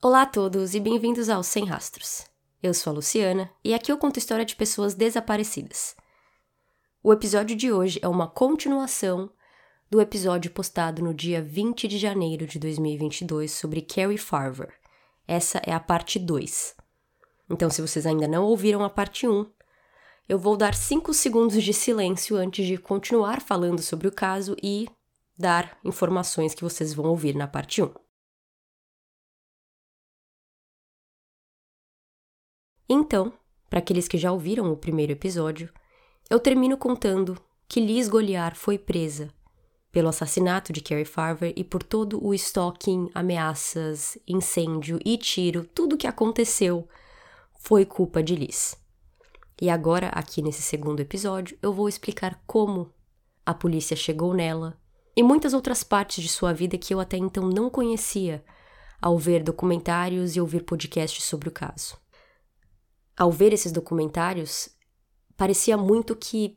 Olá a todos e bem-vindos ao Sem Rastros. Eu sou a Luciana e aqui eu conto história de pessoas desaparecidas. O episódio de hoje é uma continuação do episódio postado no dia 20 de janeiro de 2022 sobre Carrie Farver. Essa é a parte 2. Então, se vocês ainda não ouviram a parte 1, eu vou dar 5 segundos de silêncio antes de continuar falando sobre o caso e dar informações que vocês vão ouvir na parte 1. Então, para aqueles que já ouviram o primeiro episódio, eu termino contando que Liz Goliar foi presa pelo assassinato de Carrie Farver e por todo o stalking, ameaças, incêndio e tiro, tudo que aconteceu foi culpa de Liz. E agora, aqui nesse segundo episódio, eu vou explicar como a polícia chegou nela, e muitas outras partes de sua vida que eu até então não conhecia ao ver documentários e ouvir podcasts sobre o caso. Ao ver esses documentários, parecia muito que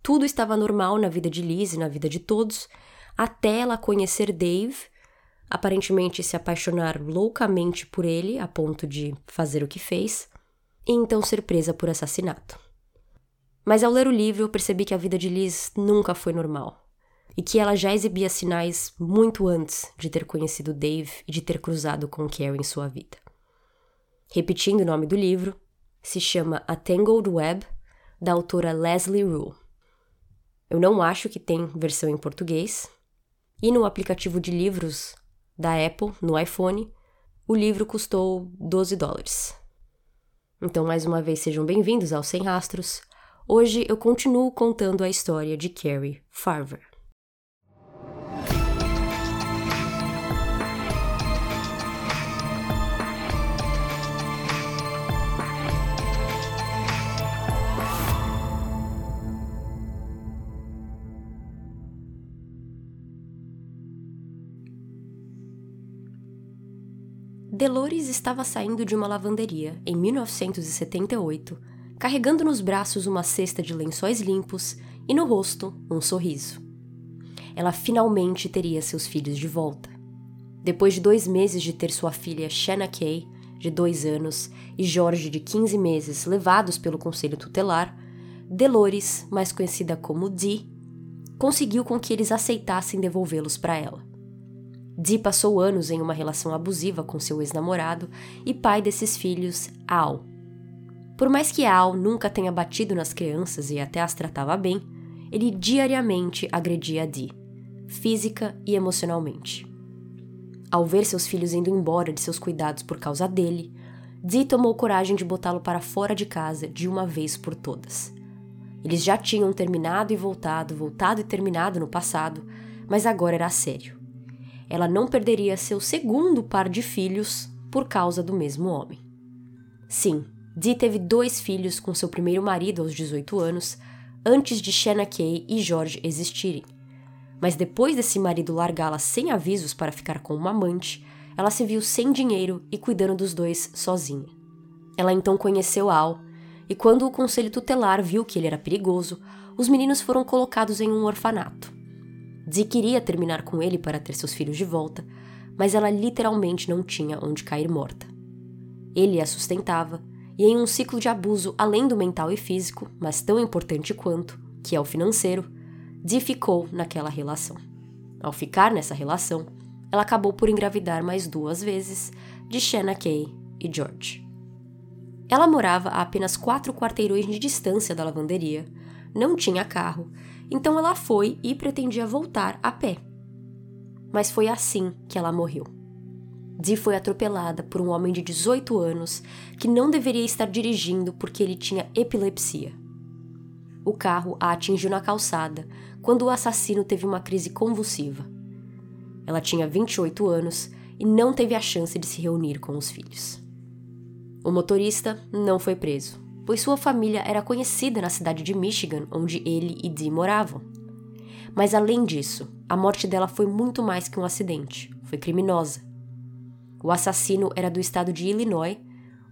tudo estava normal na vida de Liz e na vida de todos, até ela conhecer Dave, aparentemente se apaixonar loucamente por ele a ponto de fazer o que fez, e então ser presa por assassinato. Mas ao ler o livro, eu percebi que a vida de Liz nunca foi normal e que ela já exibia sinais muito antes de ter conhecido Dave e de ter cruzado com Carrie em sua vida. Repetindo o nome do livro, se chama A Tangled Web, da autora Leslie Rule. Eu não acho que tem versão em português, e no aplicativo de livros da Apple, no iPhone, o livro custou 12 dólares. Então, mais uma vez, sejam bem-vindos ao Sem Rastros. Hoje eu continuo contando a história de Carrie Farver. Delores estava saindo de uma lavanderia em 1978, carregando nos braços uma cesta de lençóis limpos e no rosto um sorriso. Ela finalmente teria seus filhos de volta. Depois de dois meses de ter sua filha Shanna Kay, de dois anos, e Jorge, de 15 meses, levados pelo conselho tutelar, Delores, mais conhecida como Dee, conseguiu com que eles aceitassem devolvê-los para ela. Dee passou anos em uma relação abusiva com seu ex-namorado e pai desses filhos, Al. Por mais que Al nunca tenha batido nas crianças e até as tratava bem, ele diariamente agredia Dee, física e emocionalmente. Ao ver seus filhos indo embora de seus cuidados por causa dele, Dee tomou coragem de botá-lo para fora de casa de uma vez por todas. Eles já tinham terminado e voltado, voltado e terminado no passado, mas agora era sério ela não perderia seu segundo par de filhos por causa do mesmo homem. Sim, Dee teve dois filhos com seu primeiro marido aos 18 anos, antes de Shanna Kay e George existirem. Mas depois desse marido largá-la sem avisos para ficar com uma amante, ela se viu sem dinheiro e cuidando dos dois sozinha. Ela então conheceu Al, e quando o conselho tutelar viu que ele era perigoso, os meninos foram colocados em um orfanato. Dee queria terminar com ele para ter seus filhos de volta, mas ela literalmente não tinha onde cair morta. Ele a sustentava, e em um ciclo de abuso além do mental e físico, mas tão importante quanto, que é o financeiro, Dee ficou naquela relação. Ao ficar nessa relação, ela acabou por engravidar mais duas vezes de Shanna Kay e George. Ela morava a apenas quatro quarteirões de distância da lavanderia, não tinha carro então ela foi e pretendia voltar a pé. Mas foi assim que ela morreu. Dee foi atropelada por um homem de 18 anos que não deveria estar dirigindo porque ele tinha epilepsia. O carro a atingiu na calçada quando o assassino teve uma crise convulsiva. Ela tinha 28 anos e não teve a chance de se reunir com os filhos. O motorista não foi preso pois sua família era conhecida na cidade de Michigan, onde ele e Dee moravam. Mas além disso, a morte dela foi muito mais que um acidente, foi criminosa. O assassino era do estado de Illinois,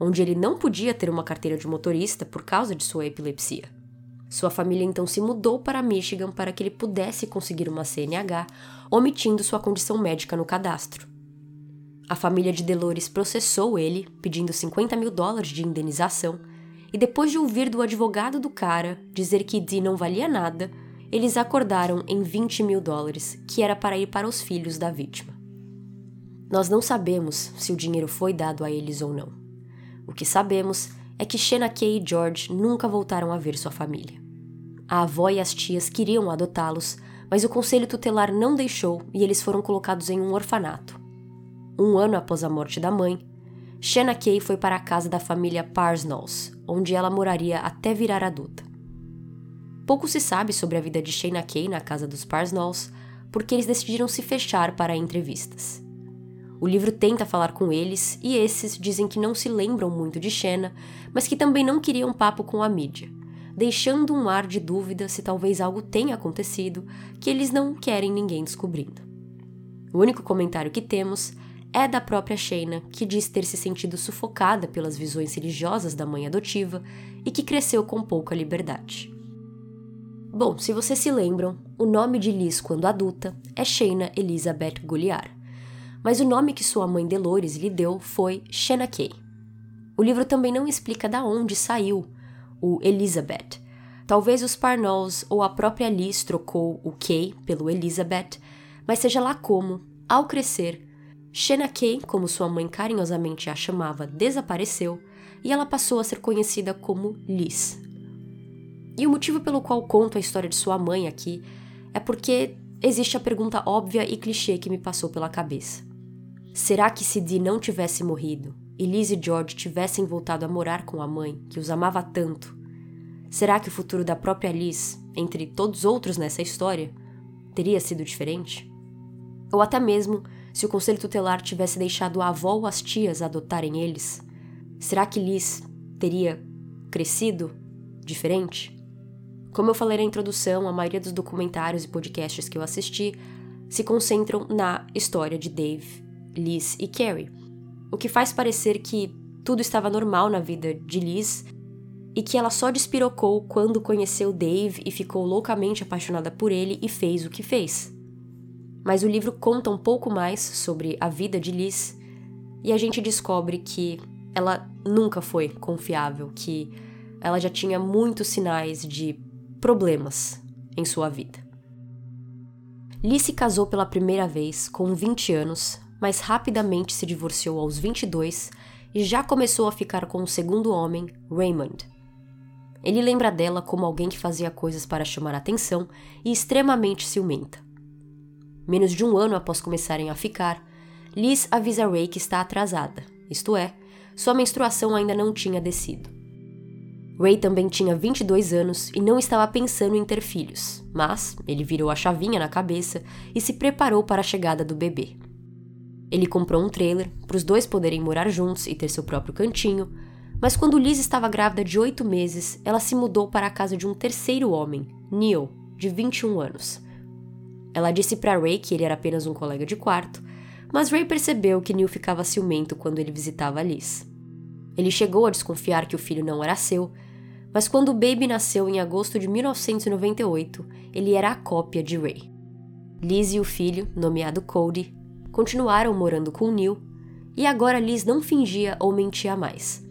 onde ele não podia ter uma carteira de motorista por causa de sua epilepsia. Sua família então se mudou para Michigan para que ele pudesse conseguir uma CNH, omitindo sua condição médica no cadastro. A família de Delores processou ele, pedindo 50 mil dólares de indenização, e depois de ouvir do advogado do cara dizer que Dee não valia nada, eles acordaram em 20 mil dólares, que era para ir para os filhos da vítima. Nós não sabemos se o dinheiro foi dado a eles ou não. O que sabemos é que Shena Kay e George nunca voltaram a ver sua família. A avó e as tias queriam adotá-los, mas o conselho tutelar não deixou e eles foram colocados em um orfanato. Um ano após a morte da mãe, Shanna Kay foi para a casa da família Parsons, onde ela moraria até virar adulta. Pouco se sabe sobre a vida de Shayna Kay na casa dos Parsons, porque eles decidiram se fechar para entrevistas. O livro tenta falar com eles e esses dizem que não se lembram muito de Shanna, mas que também não queriam papo com a mídia, deixando um ar de dúvida se talvez algo tenha acontecido que eles não querem ninguém descobrindo. O único comentário que temos é da própria Shayna, que diz ter se sentido sufocada pelas visões religiosas da mãe adotiva e que cresceu com pouca liberdade. Bom, se vocês se lembram, o nome de Liz quando adulta é Shayna Elizabeth Gulliard, mas o nome que sua mãe Delores lhe deu foi Shayna Kay. O livro também não explica da onde saiu o Elizabeth. Talvez os Parnells ou a própria Liz trocou o Kay pelo Elizabeth, mas seja lá como, ao crescer, Shena Kay, como sua mãe carinhosamente a chamava, desapareceu e ela passou a ser conhecida como Liz. E o motivo pelo qual conto a história de sua mãe aqui é porque existe a pergunta óbvia e clichê que me passou pela cabeça. Será que se Dee não tivesse morrido e Liz e George tivessem voltado a morar com a mãe, que os amava tanto, será que o futuro da própria Liz, entre todos os outros nessa história, teria sido diferente? Ou até mesmo se o conselho tutelar tivesse deixado a avó ou as tias adotarem eles, será que Liz teria crescido diferente? Como eu falei na introdução, a maioria dos documentários e podcasts que eu assisti se concentram na história de Dave, Liz e Carrie, o que faz parecer que tudo estava normal na vida de Liz e que ela só despirocou quando conheceu Dave e ficou loucamente apaixonada por ele e fez o que fez mas o livro conta um pouco mais sobre a vida de Liz e a gente descobre que ela nunca foi confiável, que ela já tinha muitos sinais de problemas em sua vida. Liz se casou pela primeira vez com 20 anos, mas rapidamente se divorciou aos 22 e já começou a ficar com o segundo homem, Raymond. Ele lembra dela como alguém que fazia coisas para chamar atenção e extremamente ciumenta. Menos de um ano após começarem a ficar, Liz avisa Ray que está atrasada, isto é, sua menstruação ainda não tinha descido. Ray também tinha 22 anos e não estava pensando em ter filhos, mas ele virou a chavinha na cabeça e se preparou para a chegada do bebê. Ele comprou um trailer para os dois poderem morar juntos e ter seu próprio cantinho, mas quando Liz estava grávida de oito meses, ela se mudou para a casa de um terceiro homem, Neil, de 21 anos. Ela disse para Ray que ele era apenas um colega de quarto, mas Ray percebeu que Neil ficava ciumento quando ele visitava Liz. Ele chegou a desconfiar que o filho não era seu, mas quando o baby nasceu em agosto de 1998, ele era a cópia de Ray. Liz e o filho, nomeado Cody, continuaram morando com Neil, e agora Liz não fingia ou mentia mais.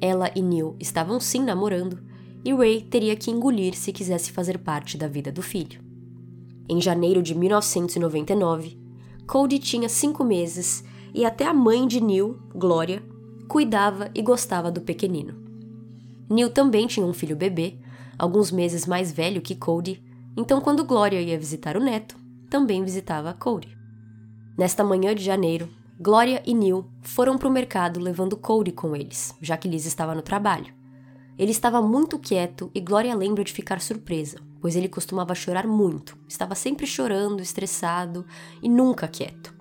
Ela e Neil estavam sim namorando, e Ray teria que engolir se quisesse fazer parte da vida do filho. Em janeiro de 1999, Cody tinha cinco meses e até a mãe de Neil, Gloria, cuidava e gostava do pequenino. Neil também tinha um filho bebê, alguns meses mais velho que Cody, então quando Gloria ia visitar o neto, também visitava Cody. Nesta manhã de janeiro, Gloria e Neil foram para o mercado levando Cody com eles, já que Liz estava no trabalho. Ele estava muito quieto e Gloria lembra de ficar surpresa, pois ele costumava chorar muito, estava sempre chorando, estressado e nunca quieto.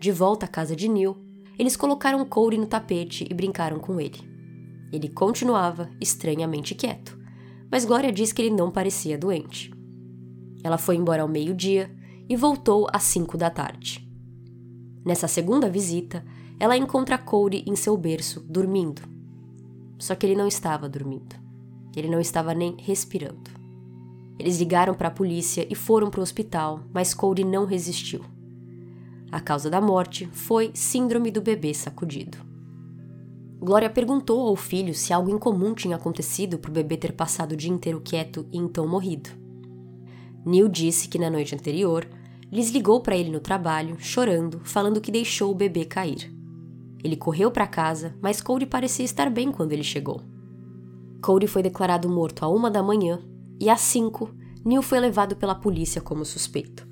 De volta à casa de Neil, eles colocaram Corey no tapete e brincaram com ele. Ele continuava estranhamente quieto, mas Gloria diz que ele não parecia doente. Ela foi embora ao meio-dia e voltou às cinco da tarde. Nessa segunda visita, ela encontra Corey em seu berço, dormindo. Só que ele não estava dormindo. Ele não estava nem respirando. Eles ligaram para a polícia e foram para o hospital, mas Cody não resistiu. A causa da morte foi síndrome do bebê sacudido. Glória perguntou ao filho se algo incomum tinha acontecido para o bebê ter passado o dia inteiro quieto e então morrido. Neil disse que na noite anterior, Liz ligou para ele no trabalho, chorando, falando que deixou o bebê cair. Ele correu para casa, mas Cody parecia estar bem quando ele chegou. Cody foi declarado morto à uma da manhã e às cinco, Neil foi levado pela polícia como suspeito.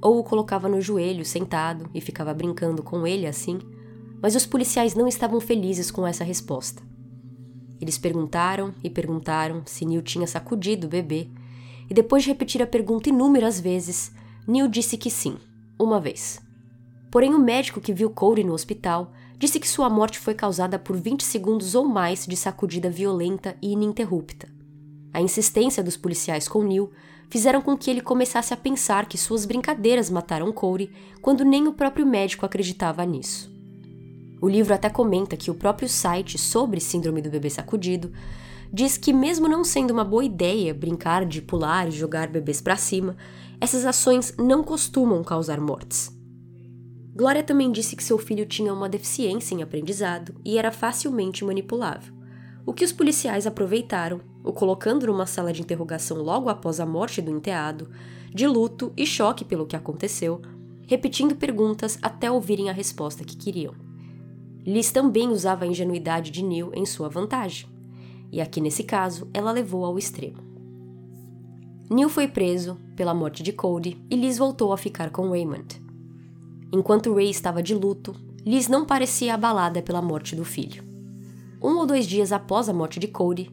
Ou o colocava no joelho, sentado, e ficava brincando com ele assim, mas os policiais não estavam felizes com essa resposta. Eles perguntaram e perguntaram se Neil tinha sacudido o bebê, e depois de repetir a pergunta inúmeras vezes, Neil disse que sim, uma vez. Porém, o médico que viu Cody no hospital disse que sua morte foi causada por 20 segundos ou mais de sacudida violenta e ininterrupta. A insistência dos policiais com Neil fizeram com que ele começasse a pensar que suas brincadeiras mataram Corey quando nem o próprio médico acreditava nisso. O livro até comenta que o próprio site sobre síndrome do bebê sacudido diz que, mesmo não sendo uma boa ideia brincar de pular e jogar bebês para cima, essas ações não costumam causar mortes. Glória também disse que seu filho tinha uma deficiência em aprendizado e era facilmente manipulável, o que os policiais aproveitaram, o colocando numa sala de interrogação logo após a morte do enteado, de luto e choque pelo que aconteceu, repetindo perguntas até ouvirem a resposta que queriam. Liz também usava a ingenuidade de Neil em sua vantagem, e aqui nesse caso ela levou ao extremo. Neil foi preso pela morte de Cody e Liz voltou a ficar com Raymond. Enquanto Ray estava de luto, Liz não parecia abalada pela morte do filho. Um ou dois dias após a morte de Cody,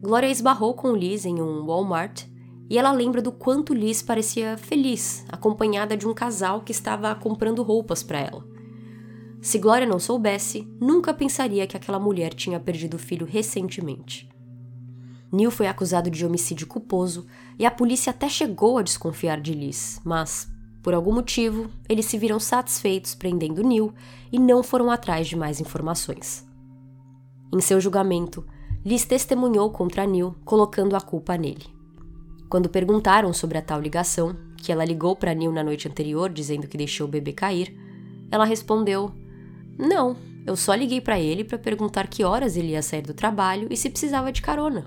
Gloria esbarrou com Liz em um Walmart e ela lembra do quanto Liz parecia feliz, acompanhada de um casal que estava comprando roupas para ela. Se Gloria não soubesse, nunca pensaria que aquela mulher tinha perdido o filho recentemente. Neil foi acusado de homicídio culposo e a polícia até chegou a desconfiar de Liz, mas por algum motivo, eles se viram satisfeitos prendendo Neil e não foram atrás de mais informações. Em seu julgamento, Liz testemunhou contra Neil, colocando a culpa nele. Quando perguntaram sobre a tal ligação, que ela ligou para Neil na noite anterior dizendo que deixou o bebê cair, ela respondeu: Não, eu só liguei para ele para perguntar que horas ele ia sair do trabalho e se precisava de carona.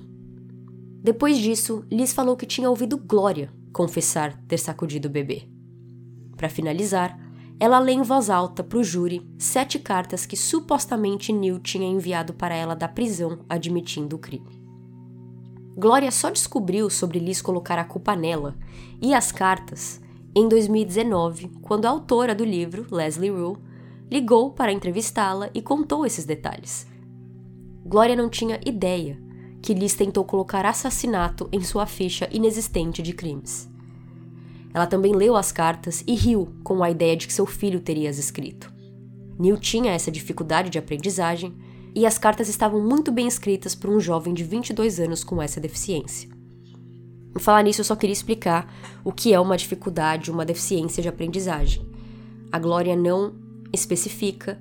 Depois disso, Liz falou que tinha ouvido Glória confessar ter sacudido o bebê. Para finalizar, ela lê em voz alta para o júri sete cartas que supostamente Neil tinha enviado para ela da prisão admitindo o crime. Glória só descobriu sobre Liz colocar a culpa nela e as cartas em 2019, quando a autora do livro, Leslie Rule, ligou para entrevistá-la e contou esses detalhes. Glória não tinha ideia que Liz tentou colocar assassinato em sua ficha inexistente de crimes. Ela também leu as cartas e riu com a ideia de que seu filho teria as escrito. Neil tinha essa dificuldade de aprendizagem e as cartas estavam muito bem escritas por um jovem de 22 anos com essa deficiência. Em falar nisso, eu só queria explicar o que é uma dificuldade, uma deficiência de aprendizagem. A Glória não especifica,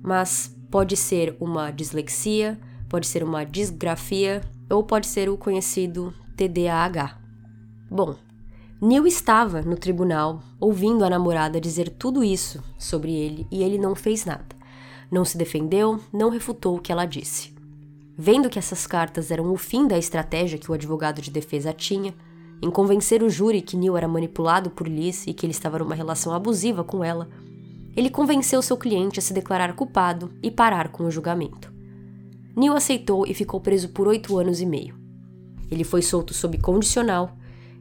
mas pode ser uma dislexia, pode ser uma disgrafia ou pode ser o conhecido TDAH. Bom, Neil estava no tribunal ouvindo a namorada dizer tudo isso sobre ele e ele não fez nada. Não se defendeu, não refutou o que ela disse. Vendo que essas cartas eram o fim da estratégia que o advogado de defesa tinha, em convencer o júri que Neil era manipulado por Liz e que ele estava numa relação abusiva com ela, ele convenceu seu cliente a se declarar culpado e parar com o julgamento. Neil aceitou e ficou preso por oito anos e meio. Ele foi solto sob condicional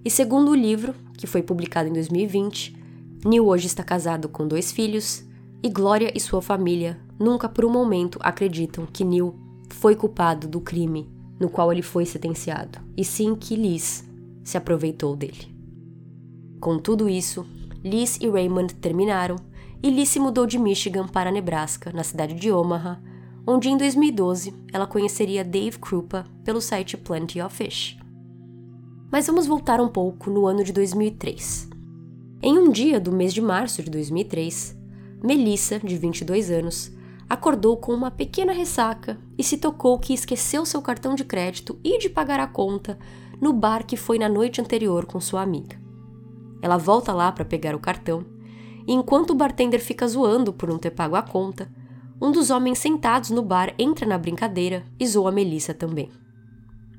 e segundo o livro, que foi publicado em 2020, Neil hoje está casado com dois filhos e Glória e sua família nunca por um momento acreditam que Neil foi culpado do crime no qual ele foi sentenciado, e sim que Liz se aproveitou dele. Com tudo isso, Liz e Raymond terminaram e Liz se mudou de Michigan para Nebraska, na cidade de Omaha, onde em 2012 ela conheceria Dave Krupa pelo site Plenty of Fish. Mas vamos voltar um pouco no ano de 2003. Em um dia do mês de março de 2003, Melissa, de 22 anos, acordou com uma pequena ressaca e se tocou que esqueceu seu cartão de crédito e de pagar a conta no bar que foi na noite anterior com sua amiga. Ela volta lá para pegar o cartão e enquanto o bartender fica zoando por não ter pago a conta, um dos homens sentados no bar entra na brincadeira e zoa Melissa também.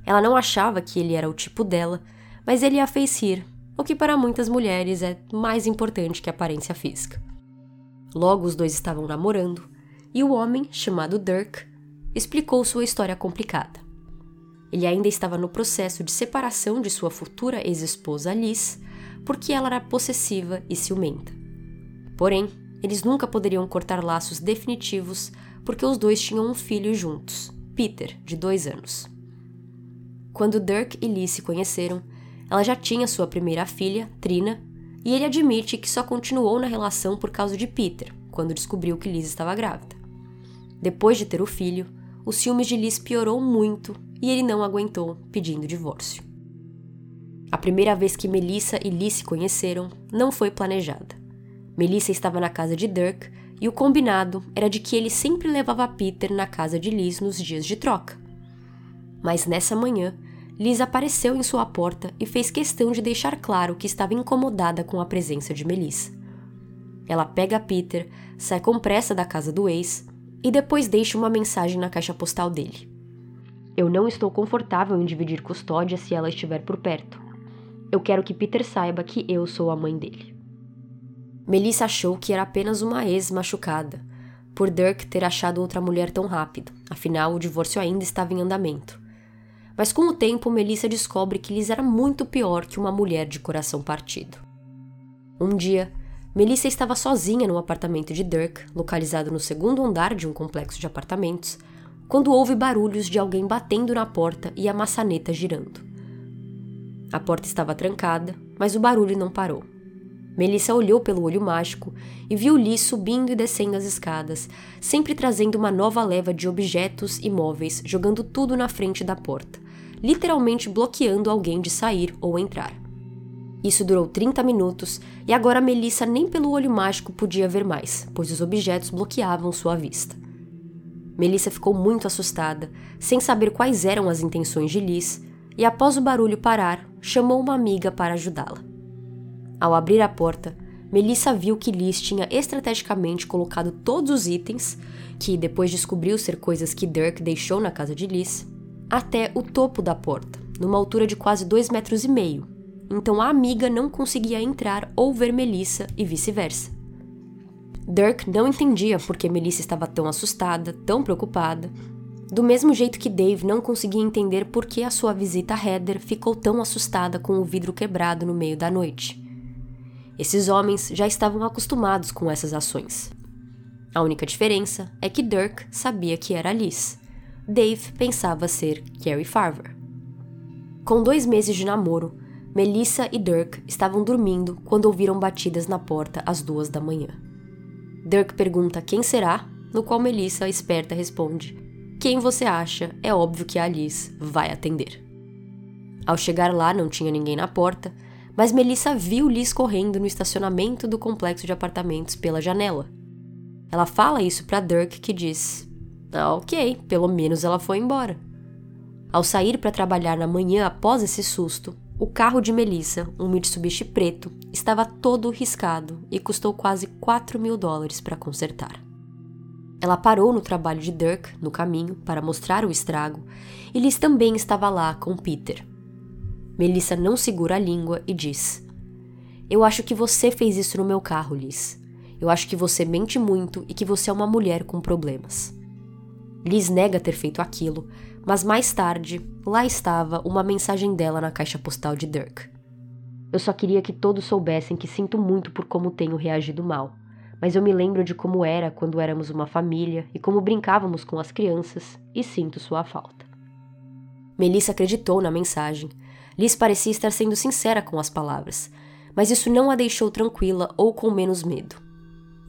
Ela não achava que ele era o tipo dela, mas ele a fez rir, o que para muitas mulheres é mais importante que a aparência física. Logo os dois estavam namorando, e o homem, chamado Dirk, explicou sua história complicada. Ele ainda estava no processo de separação de sua futura ex-esposa Liz, porque ela era possessiva e ciumenta. Porém, eles nunca poderiam cortar laços definitivos porque os dois tinham um filho juntos, Peter, de dois anos. Quando Dirk e Liz se conheceram, ela já tinha sua primeira filha, Trina, e ele admite que só continuou na relação por causa de Peter, quando descobriu que Liz estava grávida. Depois de ter o filho, o ciúmes de Liz piorou muito e ele não aguentou, pedindo divórcio. A primeira vez que Melissa e Liz se conheceram não foi planejada. Melissa estava na casa de Dirk e o combinado era de que ele sempre levava Peter na casa de Liz nos dias de troca. Mas nessa manhã, Liz apareceu em sua porta e fez questão de deixar claro que estava incomodada com a presença de Melissa. Ela pega Peter, sai com pressa da casa do ex e depois deixa uma mensagem na caixa postal dele. Eu não estou confortável em dividir custódia se ela estiver por perto. Eu quero que Peter saiba que eu sou a mãe dele. Melissa achou que era apenas uma ex machucada, por Dirk ter achado outra mulher tão rápido, afinal o divórcio ainda estava em andamento. Mas com o tempo, Melissa descobre que Liz era muito pior que uma mulher de coração partido. Um dia, Melissa estava sozinha no apartamento de Dirk, localizado no segundo andar de um complexo de apartamentos, quando ouve barulhos de alguém batendo na porta e a maçaneta girando. A porta estava trancada, mas o barulho não parou. Melissa olhou pelo olho mágico e viu Lee subindo e descendo as escadas, sempre trazendo uma nova leva de objetos e móveis, jogando tudo na frente da porta, literalmente bloqueando alguém de sair ou entrar. Isso durou 30 minutos e agora Melissa nem pelo olho mágico podia ver mais, pois os objetos bloqueavam sua vista. Melissa ficou muito assustada, sem saber quais eram as intenções de Liz, e após o barulho parar, chamou uma amiga para ajudá-la. Ao abrir a porta, Melissa viu que Liz tinha estrategicamente colocado todos os itens, que depois descobriu ser coisas que Dirk deixou na casa de Liz, até o topo da porta, numa altura de quase dois metros e meio. Então a amiga não conseguia entrar ou ver Melissa e vice-versa. Dirk não entendia por que Melissa estava tão assustada, tão preocupada, do mesmo jeito que Dave não conseguia entender por que a sua visita a Heather ficou tão assustada com o vidro quebrado no meio da noite. Esses homens já estavam acostumados com essas ações. A única diferença é que Dirk sabia que era Liz. Dave pensava ser Carrie Farver. Com dois meses de namoro, Melissa e Dirk estavam dormindo quando ouviram batidas na porta às duas da manhã. Dirk pergunta quem será, no qual Melissa, esperta, responde: Quem você acha? É óbvio que a Liz vai atender. Ao chegar lá, não tinha ninguém na porta, mas Melissa viu Liz correndo no estacionamento do complexo de apartamentos pela janela. Ela fala isso para Dirk, que diz: ok, pelo menos ela foi embora. Ao sair para trabalhar na manhã após esse susto, o carro de Melissa, um Mitsubishi preto, estava todo riscado e custou quase 4 mil dólares para consertar. Ela parou no trabalho de Dirk, no caminho, para mostrar o estrago, e Liz também estava lá com Peter, Melissa não segura a língua e diz: Eu acho que você fez isso no meu carro, Liz. Eu acho que você mente muito e que você é uma mulher com problemas. Liz nega ter feito aquilo, mas mais tarde, lá estava uma mensagem dela na caixa postal de Dirk. Eu só queria que todos soubessem que sinto muito por como tenho reagido mal, mas eu me lembro de como era quando éramos uma família e como brincávamos com as crianças e sinto sua falta. Melissa acreditou na mensagem Liz parecia estar sendo sincera com as palavras, mas isso não a deixou tranquila ou com menos medo.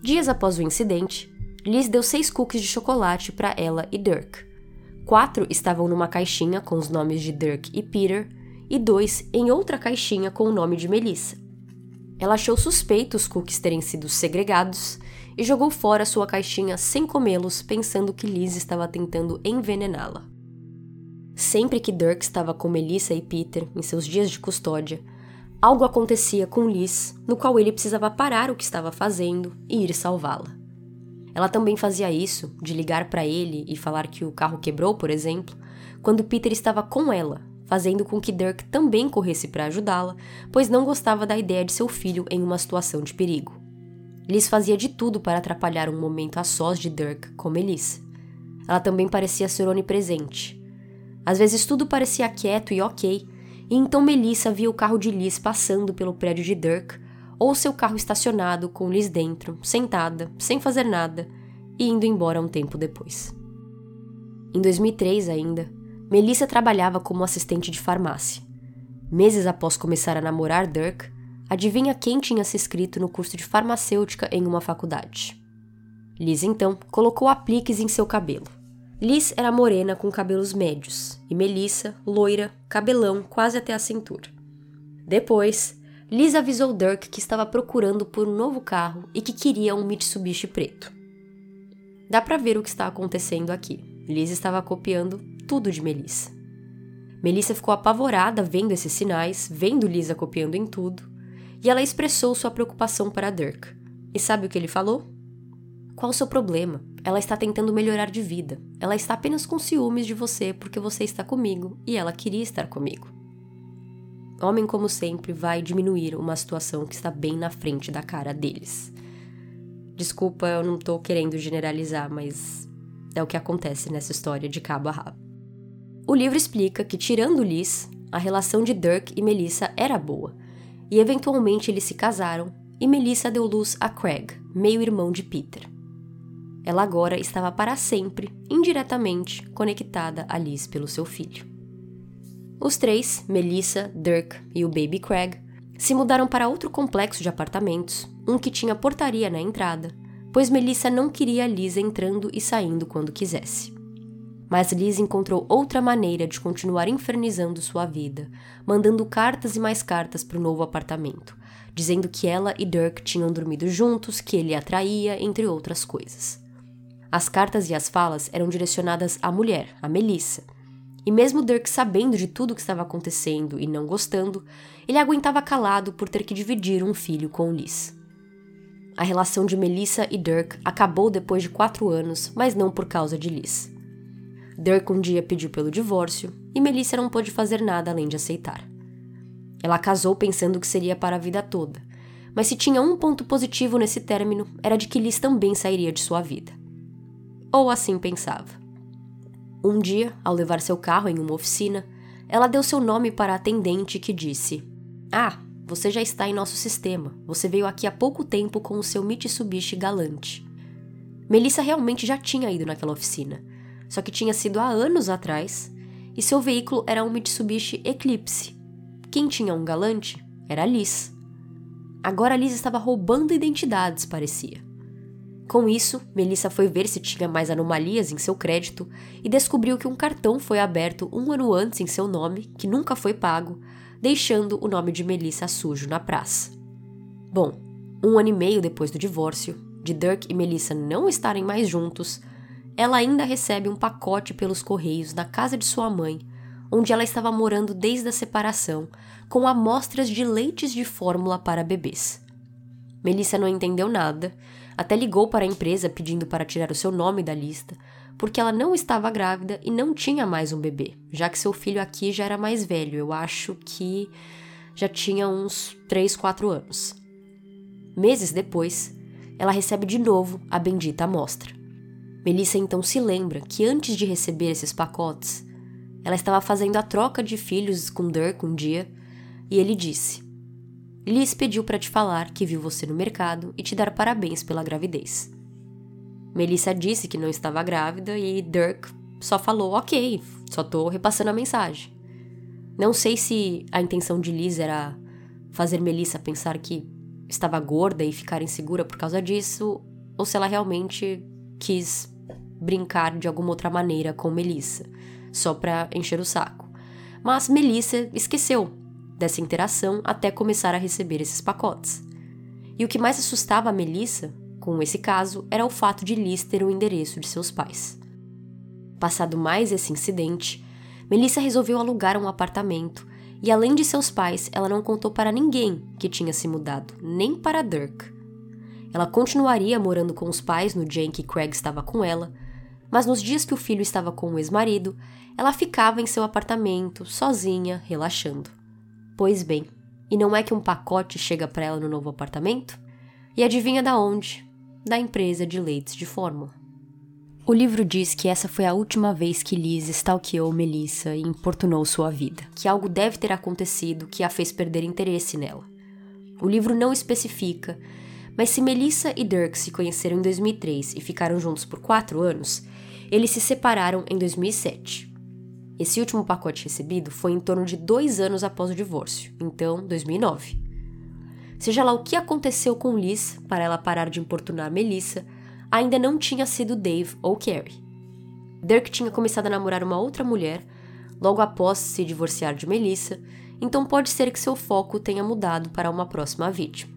Dias após o incidente, Liz deu seis cookies de chocolate para ela e Dirk. Quatro estavam numa caixinha com os nomes de Dirk e Peter, e dois em outra caixinha com o nome de Melissa. Ela achou suspeito os cookies terem sido segregados e jogou fora sua caixinha sem comê-los, pensando que Liz estava tentando envenená-la. Sempre que Dirk estava com Melissa e Peter em seus dias de custódia, algo acontecia com Liz, no qual ele precisava parar o que estava fazendo e ir salvá-la. Ela também fazia isso, de ligar para ele e falar que o carro quebrou, por exemplo, quando Peter estava com ela, fazendo com que Dirk também corresse para ajudá-la, pois não gostava da ideia de seu filho em uma situação de perigo. Liz fazia de tudo para atrapalhar um momento a sós de Dirk com Melissa. Ela também parecia ser onipresente. Às vezes tudo parecia quieto e ok, e então Melissa via o carro de Liz passando pelo prédio de Dirk, ou seu carro estacionado com Liz dentro, sentada, sem fazer nada, e indo embora um tempo depois. Em 2003 ainda, Melissa trabalhava como assistente de farmácia. Meses após começar a namorar Dirk, adivinha quem tinha se inscrito no curso de farmacêutica em uma faculdade? Liz então colocou apliques em seu cabelo. Liz era morena com cabelos médios e Melissa, loira, cabelão quase até a cintura. Depois, Liz avisou Dirk que estava procurando por um novo carro e que queria um Mitsubishi preto. Dá para ver o que está acontecendo aqui. Liz estava copiando tudo de Melissa. Melissa ficou apavorada vendo esses sinais, vendo Lisa copiando em tudo, e ela expressou sua preocupação para Dirk. E sabe o que ele falou? Qual o seu problema? Ela está tentando melhorar de vida. Ela está apenas com ciúmes de você porque você está comigo e ela queria estar comigo. Homem, como sempre, vai diminuir uma situação que está bem na frente da cara deles. Desculpa, eu não estou querendo generalizar, mas é o que acontece nessa história de cabo a rabo. O livro explica que, tirando Liz, a relação de Dirk e Melissa era boa, e eventualmente eles se casaram, e Melissa deu luz a Craig, meio-irmão de Peter ela agora estava para sempre, indiretamente, conectada a Liz pelo seu filho. Os três, Melissa, Dirk e o baby Craig, se mudaram para outro complexo de apartamentos, um que tinha portaria na entrada, pois Melissa não queria Liz entrando e saindo quando quisesse. Mas Liz encontrou outra maneira de continuar infernizando sua vida, mandando cartas e mais cartas para o novo apartamento, dizendo que ela e Dirk tinham dormido juntos, que ele a traía, entre outras coisas. As cartas e as falas eram direcionadas à mulher, a Melissa. E mesmo Dirk sabendo de tudo o que estava acontecendo e não gostando, ele aguentava calado por ter que dividir um filho com Liz. A relação de Melissa e Dirk acabou depois de quatro anos, mas não por causa de Liz. Dirk um dia pediu pelo divórcio e Melissa não pôde fazer nada além de aceitar. Ela casou pensando que seria para a vida toda, mas se tinha um ponto positivo nesse término era de que Liz também sairia de sua vida. Ou assim pensava. Um dia, ao levar seu carro em uma oficina, ela deu seu nome para a atendente que disse: Ah, você já está em nosso sistema. Você veio aqui há pouco tempo com o seu Mitsubishi galante. Melissa realmente já tinha ido naquela oficina, só que tinha sido há anos atrás, e seu veículo era um Mitsubishi Eclipse. Quem tinha um galante era Liz. Agora Liz estava roubando identidades, parecia. Com isso, Melissa foi ver se tinha mais anomalias em seu crédito e descobriu que um cartão foi aberto um ano antes em seu nome, que nunca foi pago, deixando o nome de Melissa sujo na praça. Bom, um ano e meio depois do divórcio, de Dirk e Melissa não estarem mais juntos, ela ainda recebe um pacote pelos correios na casa de sua mãe, onde ela estava morando desde a separação, com amostras de leites de fórmula para bebês. Melissa não entendeu nada até ligou para a empresa pedindo para tirar o seu nome da lista, porque ela não estava grávida e não tinha mais um bebê, já que seu filho aqui já era mais velho, eu acho que já tinha uns 3, 4 anos. Meses depois, ela recebe de novo a bendita amostra. Melissa então se lembra que antes de receber esses pacotes, ela estava fazendo a troca de filhos com Dirk um dia e ele disse: Liz pediu para te falar que viu você no mercado e te dar parabéns pela gravidez. Melissa disse que não estava grávida e Dirk só falou: Ok, só tô repassando a mensagem. Não sei se a intenção de Liz era fazer Melissa pensar que estava gorda e ficar insegura por causa disso, ou se ela realmente quis brincar de alguma outra maneira com Melissa, só para encher o saco. Mas Melissa esqueceu dessa interação até começar a receber esses pacotes. E o que mais assustava a Melissa, com esse caso, era o fato de Liz ter o endereço de seus pais. Passado mais esse incidente, Melissa resolveu alugar um apartamento e além de seus pais, ela não contou para ninguém que tinha se mudado, nem para Dirk. Ela continuaria morando com os pais no dia em que Craig estava com ela, mas nos dias que o filho estava com o ex-marido, ela ficava em seu apartamento, sozinha, relaxando. Pois bem, e não é que um pacote chega para ela no novo apartamento? E adivinha da onde? Da empresa de leites de fórmula. O livro diz que essa foi a última vez que Liz stalkeou Melissa e importunou sua vida, que algo deve ter acontecido que a fez perder interesse nela. O livro não especifica, mas se Melissa e Dirk se conheceram em 2003 e ficaram juntos por quatro anos, eles se separaram em 2007. Esse último pacote recebido foi em torno de dois anos após o divórcio, então 2009. Seja lá o que aconteceu com Liz para ela parar de importunar Melissa, ainda não tinha sido Dave ou Carrie. Dirk tinha começado a namorar uma outra mulher logo após se divorciar de Melissa, então pode ser que seu foco tenha mudado para uma próxima vítima.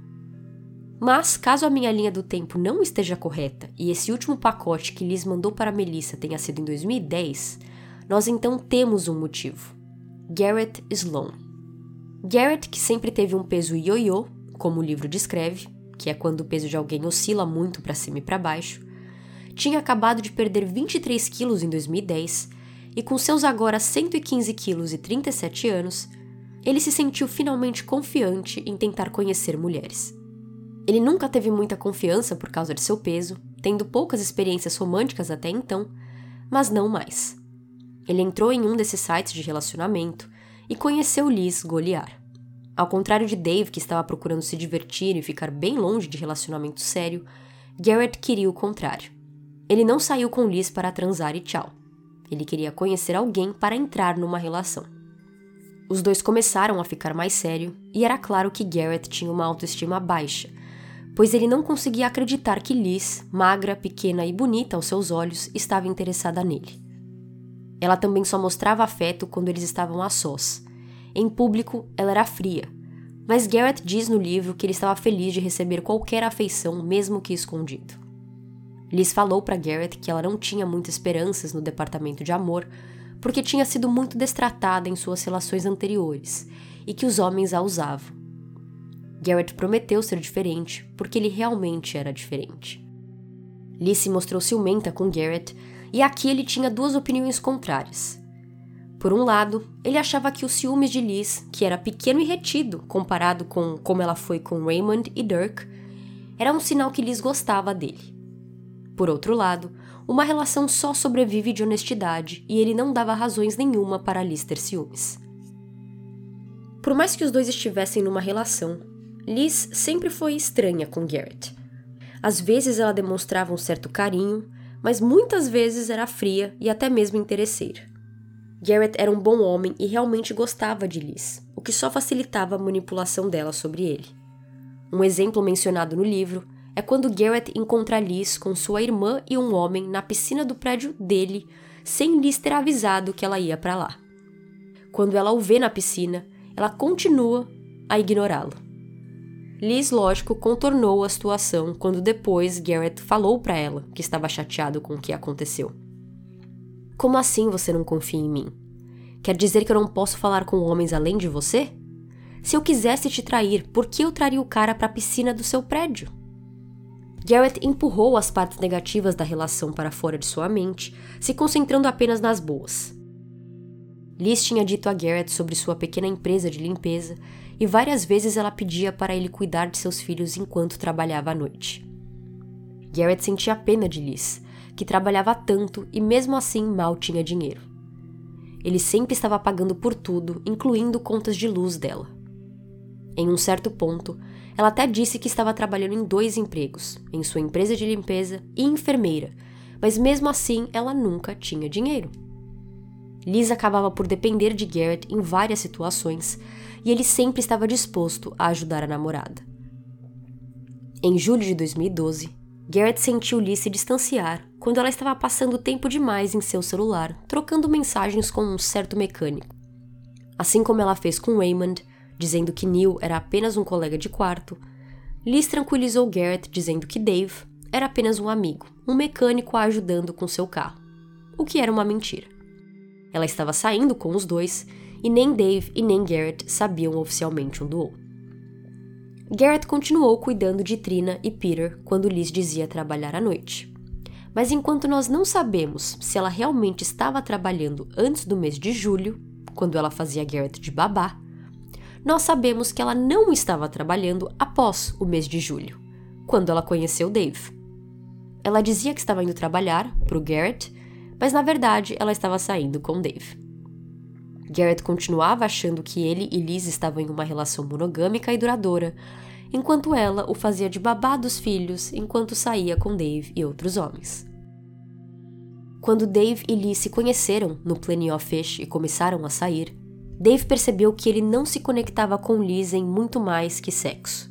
Mas, caso a minha linha do tempo não esteja correta e esse último pacote que Liz mandou para Melissa tenha sido em 2010, nós então temos um motivo. Garrett Sloan. Garrett, que sempre teve um peso ioiô, como o livro descreve, que é quando o peso de alguém oscila muito para cima e para baixo, tinha acabado de perder 23 quilos em 2010 e com seus agora 115 quilos e 37 anos, ele se sentiu finalmente confiante em tentar conhecer mulheres. Ele nunca teve muita confiança por causa de seu peso, tendo poucas experiências românticas até então, mas não mais. Ele entrou em um desses sites de relacionamento e conheceu Liz Goliar. Ao contrário de Dave, que estava procurando se divertir e ficar bem longe de relacionamento sério, Garrett queria o contrário. Ele não saiu com Liz para transar e tchau. Ele queria conhecer alguém para entrar numa relação. Os dois começaram a ficar mais sério e era claro que Garrett tinha uma autoestima baixa pois ele não conseguia acreditar que Liz, magra, pequena e bonita aos seus olhos, estava interessada nele. Ela também só mostrava afeto quando eles estavam a sós. Em público, ela era fria, mas Garrett diz no livro que ele estava feliz de receber qualquer afeição, mesmo que escondido. Liz falou para Garrett que ela não tinha muitas esperanças no departamento de amor, porque tinha sido muito destratada em suas relações anteriores e que os homens a usavam. Garrett prometeu ser diferente, porque ele realmente era diferente. Lee se mostrou ciumenta com Garrett, e aqui ele tinha duas opiniões contrárias. Por um lado, ele achava que os ciúmes de Liz, que era pequeno e retido comparado com como ela foi com Raymond e Dirk, era um sinal que Liz gostava dele. Por outro lado, uma relação só sobrevive de honestidade e ele não dava razões nenhuma para Liz ter ciúmes. Por mais que os dois estivessem numa relação, Liz sempre foi estranha com Garrett. Às vezes ela demonstrava um certo carinho, mas muitas vezes era fria e até mesmo interesseira. Garrett era um bom homem e realmente gostava de Liz, o que só facilitava a manipulação dela sobre ele. Um exemplo mencionado no livro é quando Garrett encontra Liz com sua irmã e um homem na piscina do prédio dele, sem Liz ter avisado que ela ia para lá. Quando ela o vê na piscina, ela continua a ignorá-lo. Liz, lógico, contornou a situação quando depois Garrett falou para ela que estava chateado com o que aconteceu. Como assim você não confia em mim? Quer dizer que eu não posso falar com homens além de você? Se eu quisesse te trair, por que eu traria o cara para a piscina do seu prédio? Garrett empurrou as partes negativas da relação para fora de sua mente, se concentrando apenas nas boas. Liz tinha dito a Garrett sobre sua pequena empresa de limpeza e várias vezes ela pedia para ele cuidar de seus filhos enquanto trabalhava à noite. Garrett sentia pena de Liz, que trabalhava tanto e mesmo assim mal tinha dinheiro. Ele sempre estava pagando por tudo, incluindo contas de luz dela. Em um certo ponto, ela até disse que estava trabalhando em dois empregos, em sua empresa de limpeza e enfermeira, mas mesmo assim ela nunca tinha dinheiro. Liz acabava por depender de Garrett em várias situações, e ele sempre estava disposto a ajudar a namorada. Em julho de 2012, Garrett sentiu Liz se distanciar quando ela estava passando tempo demais em seu celular, trocando mensagens com um certo mecânico. Assim como ela fez com Raymond, dizendo que Neil era apenas um colega de quarto, Liz tranquilizou Garrett dizendo que Dave era apenas um amigo, um mecânico a ajudando com seu carro, o que era uma mentira. Ela estava saindo com os dois e nem Dave e nem Garrett sabiam oficialmente um do outro. Garrett continuou cuidando de Trina e Peter quando Liz dizia trabalhar à noite. Mas enquanto nós não sabemos se ela realmente estava trabalhando antes do mês de julho, quando ela fazia Garrett de babá, nós sabemos que ela não estava trabalhando após o mês de julho, quando ela conheceu Dave. Ela dizia que estava indo trabalhar para o Garrett, mas na verdade ela estava saindo com Dave. Garrett continuava achando que ele e Liz estavam em uma relação monogâmica e duradoura, enquanto ela o fazia de babá dos filhos enquanto saía com Dave e outros homens. Quando Dave e Liz se conheceram no Plenty of Fish e começaram a sair, Dave percebeu que ele não se conectava com Liz em muito mais que sexo.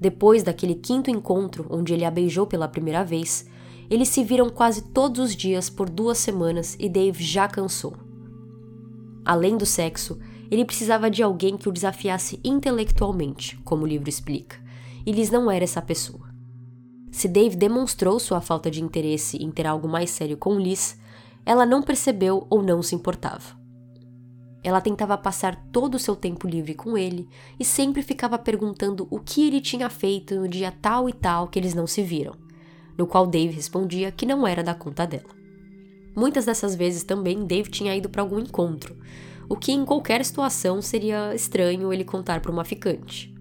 Depois daquele quinto encontro onde ele a beijou pela primeira vez, eles se viram quase todos os dias por duas semanas e Dave já cansou. Além do sexo, ele precisava de alguém que o desafiasse intelectualmente, como o livro explica, e Liz não era essa pessoa. Se Dave demonstrou sua falta de interesse em ter algo mais sério com Liz, ela não percebeu ou não se importava. Ela tentava passar todo o seu tempo livre com ele e sempre ficava perguntando o que ele tinha feito no dia tal e tal que eles não se viram, no qual Dave respondia que não era da conta dela. Muitas dessas vezes também Dave tinha ido para algum encontro, o que em qualquer situação seria estranho ele contar para uma ficante.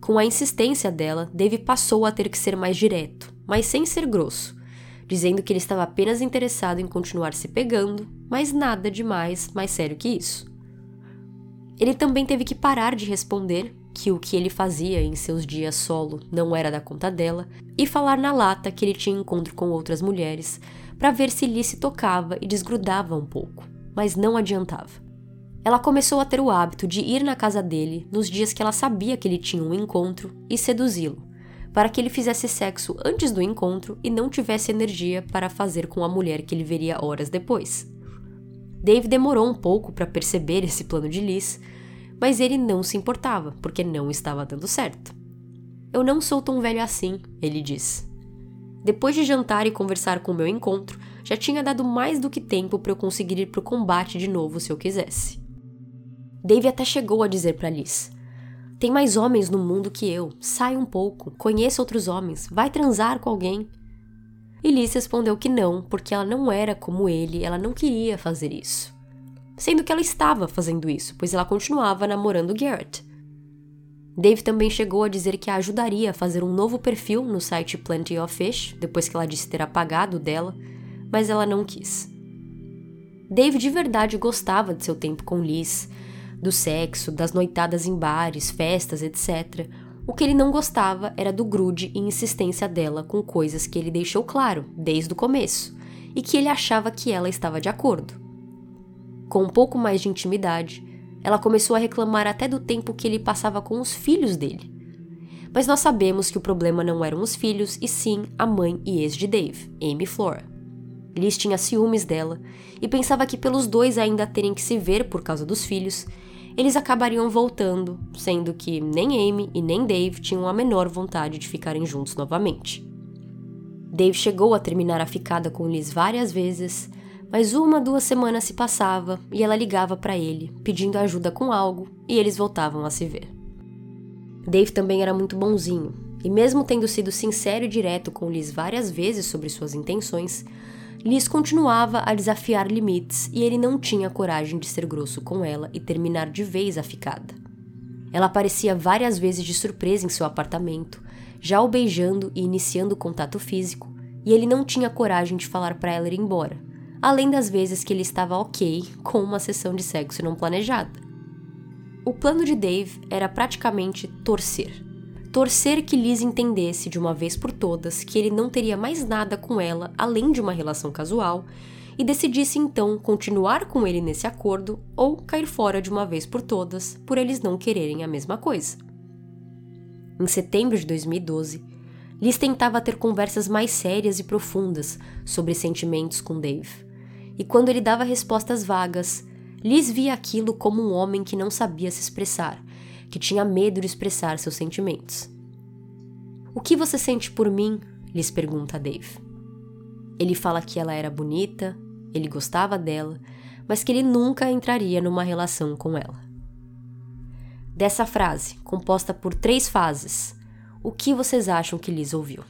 Com a insistência dela, Dave passou a ter que ser mais direto, mas sem ser grosso, dizendo que ele estava apenas interessado em continuar se pegando, mas nada de mais, mais sério que isso. Ele também teve que parar de responder que o que ele fazia em seus dias solo não era da conta dela e falar na lata que ele tinha encontro com outras mulheres para ver se Lee se tocava e desgrudava um pouco, mas não adiantava. Ela começou a ter o hábito de ir na casa dele nos dias que ela sabia que ele tinha um encontro e seduzi-lo, para que ele fizesse sexo antes do encontro e não tivesse energia para fazer com a mulher que ele veria horas depois. Dave demorou um pouco para perceber esse plano de Liz, mas ele não se importava, porque não estava dando certo. Eu não sou tão velho assim, ele diz. Depois de jantar e conversar com o meu encontro, já tinha dado mais do que tempo para eu conseguir ir para o combate de novo se eu quisesse. Dave até chegou a dizer para Liz: Tem mais homens no mundo que eu. Sai um pouco, conheça outros homens, vai transar com alguém. E Liz respondeu que não, porque ela não era como ele, ela não queria fazer isso. Sendo que ela estava fazendo isso, pois ela continuava namorando Garrett. Dave também chegou a dizer que a ajudaria a fazer um novo perfil no site Plenty of Fish, depois que ela disse ter apagado dela, mas ela não quis. Dave de verdade gostava de seu tempo com Liz, do sexo, das noitadas em bares, festas, etc. O que ele não gostava era do grude e insistência dela com coisas que ele deixou claro desde o começo e que ele achava que ela estava de acordo. Com um pouco mais de intimidade, ela começou a reclamar até do tempo que ele passava com os filhos dele. Mas nós sabemos que o problema não eram os filhos, e sim a mãe e ex de Dave, Amy Flora. Liz tinha ciúmes dela e pensava que pelos dois ainda terem que se ver por causa dos filhos, eles acabariam voltando, sendo que nem Amy e nem Dave tinham a menor vontade de ficarem juntos novamente. Dave chegou a terminar a ficada com Liz várias vezes, mas uma, duas semanas se passava e ela ligava para ele, pedindo ajuda com algo, e eles voltavam a se ver. Dave também era muito bonzinho, e mesmo tendo sido sincero e direto com Liz várias vezes sobre suas intenções, Liz continuava a desafiar limites e ele não tinha coragem de ser grosso com ela e terminar de vez a ficada. Ela aparecia várias vezes de surpresa em seu apartamento, já o beijando e iniciando contato físico, e ele não tinha coragem de falar para ela ir embora, além das vezes que ele estava ok com uma sessão de sexo não planejada. O plano de Dave era praticamente torcer torcer que Liz entendesse de uma vez por todas que ele não teria mais nada com ela além de uma relação casual e decidisse então continuar com ele nesse acordo ou cair fora de uma vez por todas por eles não quererem a mesma coisa. Em setembro de 2012, Liz tentava ter conversas mais sérias e profundas sobre sentimentos com Dave. E quando ele dava respostas vagas, Liz via aquilo como um homem que não sabia se expressar que tinha medo de expressar seus sentimentos. O que você sente por mim? lhes pergunta Dave. Ele fala que ela era bonita, ele gostava dela, mas que ele nunca entraria numa relação com ela. Dessa frase, composta por três fases, o que vocês acham que Liz ouviu?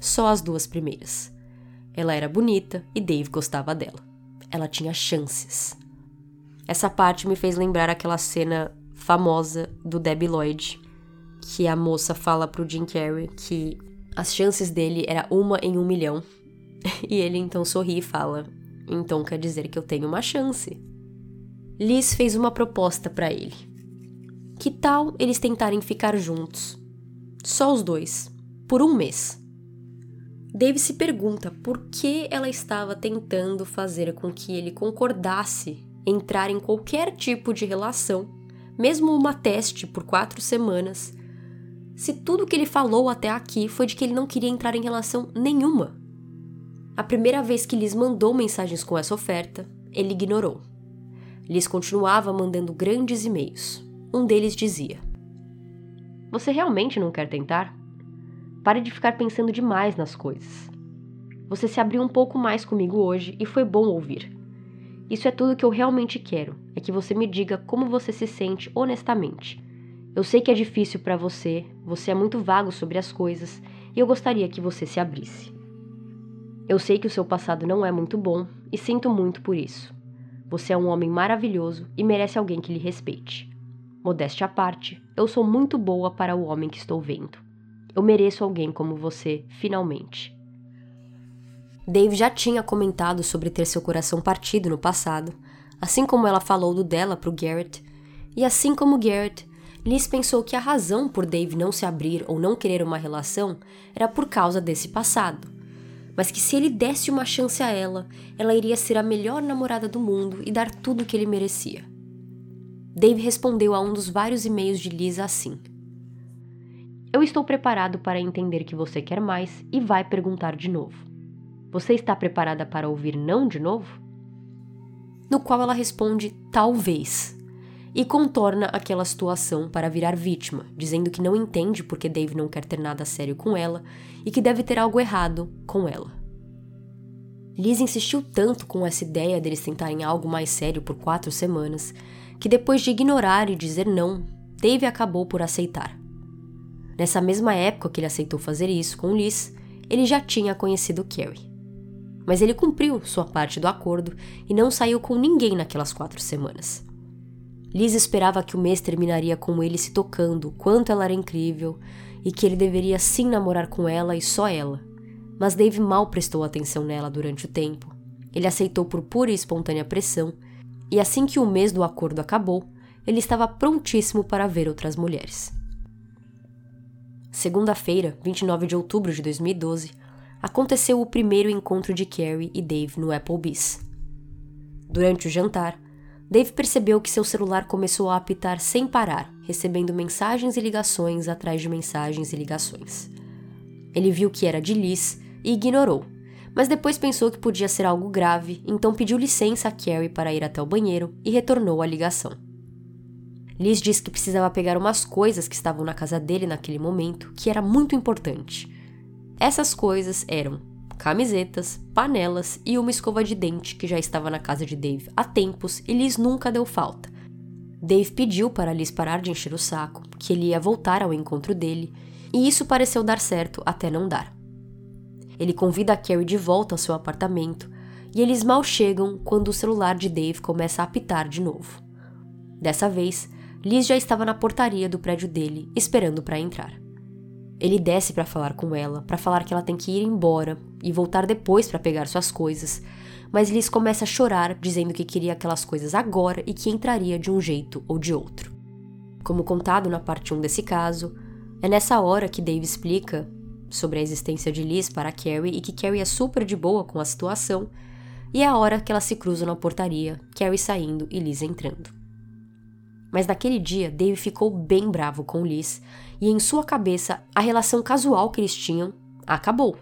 Só as duas primeiras. Ela era bonita e Dave gostava dela. Ela tinha chances. Essa parte me fez lembrar aquela cena famosa do Debbie Lloyd, que a moça fala pro Jim Carrey que as chances dele era uma em um milhão. E ele então sorri e fala: Então quer dizer que eu tenho uma chance. Liz fez uma proposta para ele. Que tal eles tentarem ficar juntos? Só os dois, por um mês. Dave se pergunta por que ela estava tentando fazer com que ele concordasse entrar em qualquer tipo de relação, mesmo uma teste por quatro semanas, se tudo que ele falou até aqui foi de que ele não queria entrar em relação nenhuma. A primeira vez que Liz mandou mensagens com essa oferta, ele ignorou. Liz continuava mandando grandes e-mails. Um deles dizia: Você realmente não quer tentar? Pare de ficar pensando demais nas coisas. Você se abriu um pouco mais comigo hoje e foi bom ouvir. Isso é tudo que eu realmente quero, é que você me diga como você se sente honestamente. Eu sei que é difícil para você, você é muito vago sobre as coisas e eu gostaria que você se abrisse. Eu sei que o seu passado não é muito bom e sinto muito por isso. Você é um homem maravilhoso e merece alguém que lhe respeite. Modéstia à parte, eu sou muito boa para o homem que estou vendo. Eu mereço alguém como você, finalmente. Dave já tinha comentado sobre ter seu coração partido no passado, assim como ela falou do dela para o Garrett, e assim como Garrett, Liz pensou que a razão por Dave não se abrir ou não querer uma relação era por causa desse passado, mas que se ele desse uma chance a ela, ela iria ser a melhor namorada do mundo e dar tudo o que ele merecia. Dave respondeu a um dos vários e-mails de Liz assim: eu estou preparado para entender que você quer mais e vai perguntar de novo. Você está preparada para ouvir não de novo? No qual ela responde talvez e contorna aquela situação para virar vítima, dizendo que não entende porque Dave não quer ter nada sério com ela e que deve ter algo errado com ela. Liz insistiu tanto com essa ideia deles tentarem algo mais sério por quatro semanas que depois de ignorar e dizer não, Dave acabou por aceitar. Nessa mesma época que ele aceitou fazer isso com Liz, ele já tinha conhecido Carrie. Mas ele cumpriu sua parte do acordo e não saiu com ninguém naquelas quatro semanas. Liz esperava que o mês terminaria com ele se tocando quanto ela era incrível e que ele deveria sim namorar com ela e só ela. Mas Dave mal prestou atenção nela durante o tempo. Ele aceitou por pura e espontânea pressão, e assim que o mês do acordo acabou, ele estava prontíssimo para ver outras mulheres. Segunda-feira, 29 de outubro de 2012, aconteceu o primeiro encontro de Carrie e Dave no Applebee's. Durante o jantar, Dave percebeu que seu celular começou a apitar sem parar, recebendo mensagens e ligações atrás de mensagens e ligações. Ele viu que era de Liz e ignorou, mas depois pensou que podia ser algo grave, então pediu licença a Carrie para ir até o banheiro e retornou a ligação. Liz disse que precisava pegar umas coisas que estavam na casa dele naquele momento, que era muito importante. Essas coisas eram camisetas, panelas e uma escova de dente que já estava na casa de Dave há tempos e Liz nunca deu falta. Dave pediu para Liz parar de encher o saco, que ele ia voltar ao encontro dele, e isso pareceu dar certo até não dar. Ele convida a Carrie de volta ao seu apartamento e eles mal chegam quando o celular de Dave começa a apitar de novo. Dessa vez, Liz já estava na portaria do prédio dele, esperando para entrar. Ele desce para falar com ela, para falar que ela tem que ir embora e voltar depois para pegar suas coisas, mas Liz começa a chorar, dizendo que queria aquelas coisas agora e que entraria de um jeito ou de outro. Como contado na parte 1 desse caso, é nessa hora que Dave explica sobre a existência de Liz para Carrie e que Carrie é super de boa com a situação, e é a hora que elas se cruzam na portaria, Carrie saindo e Liz entrando. Mas naquele dia, Dave ficou bem bravo com Liz e em sua cabeça a relação casual que eles tinham acabou.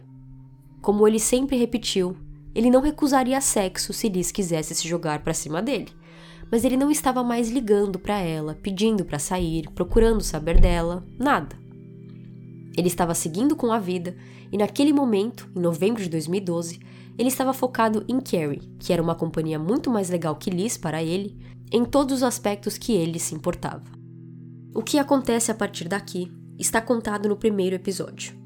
Como ele sempre repetiu, ele não recusaria sexo se Liz quisesse se jogar para cima dele. Mas ele não estava mais ligando para ela, pedindo para sair, procurando saber dela, nada. Ele estava seguindo com a vida e naquele momento, em novembro de 2012, ele estava focado em Carrie, que era uma companhia muito mais legal que Liz para ele, em todos os aspectos que ele se importava. O que acontece a partir daqui está contado no primeiro episódio.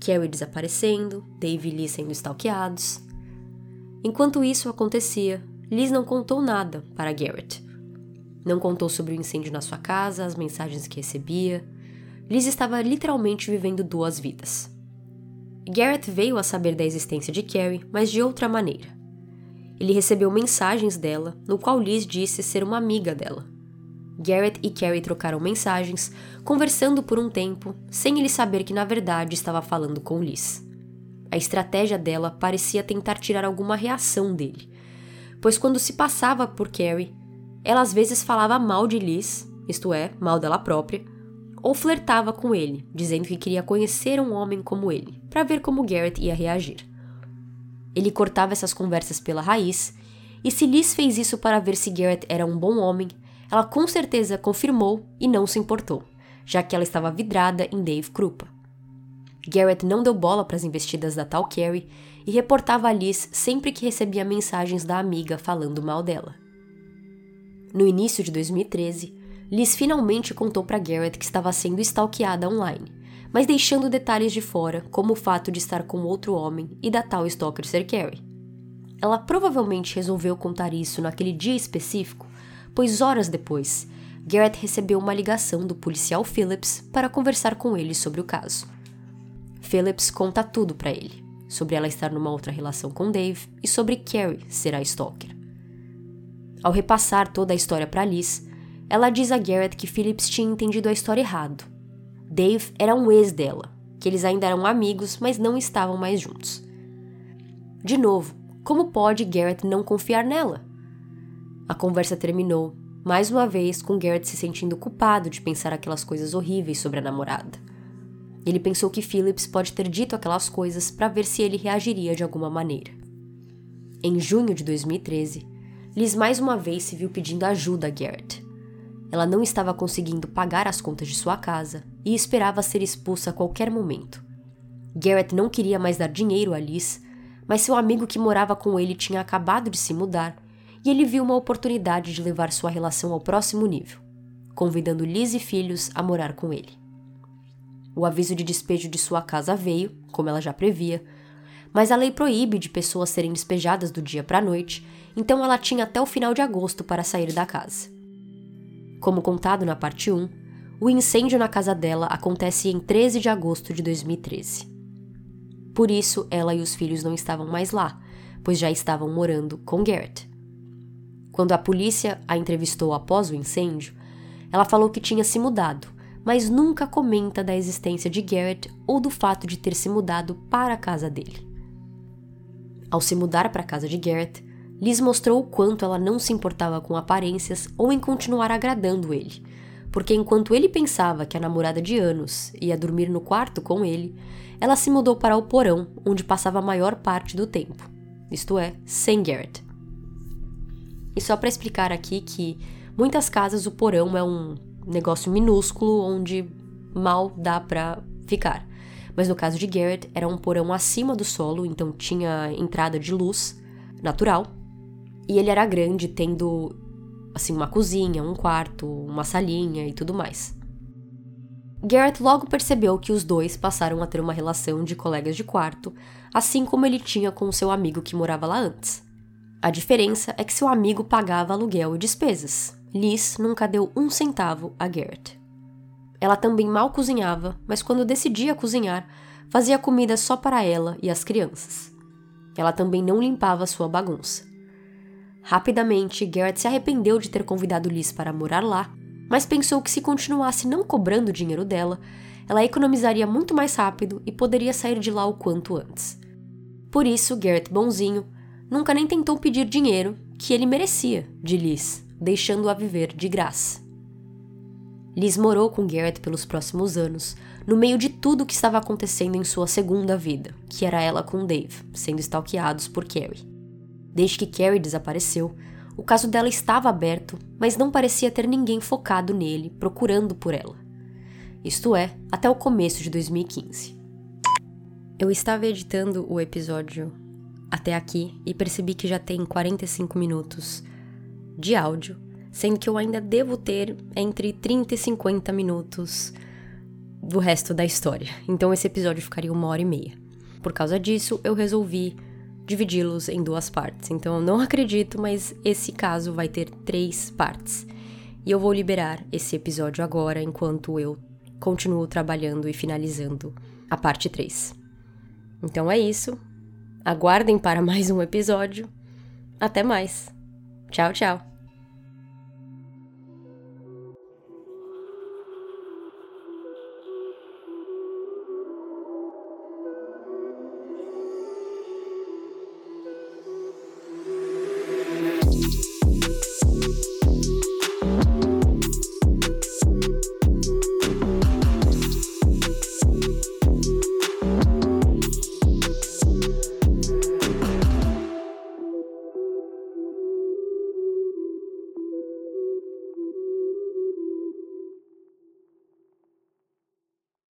Carrie desaparecendo, Dave e Liz sendo stalkeados. Enquanto isso acontecia, Liz não contou nada para Garrett. Não contou sobre o incêndio na sua casa, as mensagens que recebia. Liz estava literalmente vivendo duas vidas. Garrett veio a saber da existência de Carrie, mas de outra maneira. Ele recebeu mensagens dela, no qual Liz disse ser uma amiga dela. Garrett e Carrie trocaram mensagens, conversando por um tempo, sem ele saber que na verdade estava falando com Liz. A estratégia dela parecia tentar tirar alguma reação dele, pois quando se passava por Carrie, ela às vezes falava mal de Liz, isto é, mal dela própria, ou flertava com ele, dizendo que queria conhecer um homem como ele, para ver como Garrett ia reagir. Ele cortava essas conversas pela raiz, e se Liz fez isso para ver se Garrett era um bom homem, ela com certeza confirmou e não se importou, já que ela estava vidrada em Dave Krupa. Garrett não deu bola para as investidas da tal Carrie e reportava a Liz sempre que recebia mensagens da amiga falando mal dela. No início de 2013, Liz finalmente contou para Garrett que estava sendo stalkeada online, mas deixando detalhes de fora, como o fato de estar com outro homem e da tal stalker ser Carrie. Ela provavelmente resolveu contar isso naquele dia específico, pois horas depois, Garrett recebeu uma ligação do policial Phillips para conversar com ele sobre o caso. Phillips conta tudo para ele, sobre ela estar numa outra relação com Dave e sobre Carrie ser a stalker. Ao repassar toda a história para Liz, ela diz a Garrett que Phillips tinha entendido a história errado. Dave era um ex dela, que eles ainda eram amigos, mas não estavam mais juntos. De novo, como pode Garrett não confiar nela? A conversa terminou, mais uma vez, com Garrett se sentindo culpado de pensar aquelas coisas horríveis sobre a namorada. Ele pensou que Phillips pode ter dito aquelas coisas para ver se ele reagiria de alguma maneira. Em junho de 2013, Liz mais uma vez se viu pedindo ajuda a Garrett. Ela não estava conseguindo pagar as contas de sua casa e esperava ser expulsa a qualquer momento. Garrett não queria mais dar dinheiro a Liz, mas seu amigo que morava com ele tinha acabado de se mudar e ele viu uma oportunidade de levar sua relação ao próximo nível, convidando Liz e filhos a morar com ele. O aviso de despejo de sua casa veio, como ela já previa, mas a lei proíbe de pessoas serem despejadas do dia para a noite, então ela tinha até o final de agosto para sair da casa. Como contado na parte 1, o incêndio na casa dela acontece em 13 de agosto de 2013. Por isso, ela e os filhos não estavam mais lá, pois já estavam morando com Garrett. Quando a polícia a entrevistou após o incêndio, ela falou que tinha se mudado, mas nunca comenta da existência de Garrett ou do fato de ter se mudado para a casa dele. Ao se mudar para a casa de Garrett, Liz mostrou o quanto ela não se importava com aparências ou em continuar agradando ele, porque enquanto ele pensava que a namorada de anos ia dormir no quarto com ele, ela se mudou para o porão, onde passava a maior parte do tempo, isto é, sem Garrett. E só para explicar aqui que muitas casas o porão é um negócio minúsculo onde mal dá para ficar. Mas no caso de Garrett, era um porão acima do solo, então tinha entrada de luz natural e ele era grande, tendo assim uma cozinha, um quarto, uma salinha e tudo mais. Garrett logo percebeu que os dois passaram a ter uma relação de colegas de quarto, assim como ele tinha com seu amigo que morava lá antes. A diferença é que seu amigo pagava aluguel e despesas. Liz nunca deu um centavo a Garrett. Ela também mal cozinhava, mas quando decidia cozinhar, fazia comida só para ela e as crianças. Ela também não limpava sua bagunça. Rapidamente, Garrett se arrependeu de ter convidado Liz para morar lá, mas pensou que se continuasse não cobrando dinheiro dela, ela economizaria muito mais rápido e poderia sair de lá o quanto antes. Por isso, Garrett bonzinho nunca nem tentou pedir dinheiro que ele merecia de Liz, deixando-a viver de graça. Liz morou com Garrett pelos próximos anos, no meio de tudo o que estava acontecendo em sua segunda vida, que era ela com Dave, sendo stalkeados por Carrie. Desde que Carrie desapareceu, o caso dela estava aberto, mas não parecia ter ninguém focado nele, procurando por ela. Isto é, até o começo de 2015. Eu estava editando o episódio até aqui e percebi que já tem 45 minutos de áudio, sendo que eu ainda devo ter entre 30 e 50 minutos do resto da história. Então esse episódio ficaria uma hora e meia. Por causa disso, eu resolvi dividi-los em duas partes. Então eu não acredito, mas esse caso vai ter três partes. E eu vou liberar esse episódio agora enquanto eu continuo trabalhando e finalizando a parte 3. Então é isso. Aguardem para mais um episódio. Até mais. Tchau, tchau.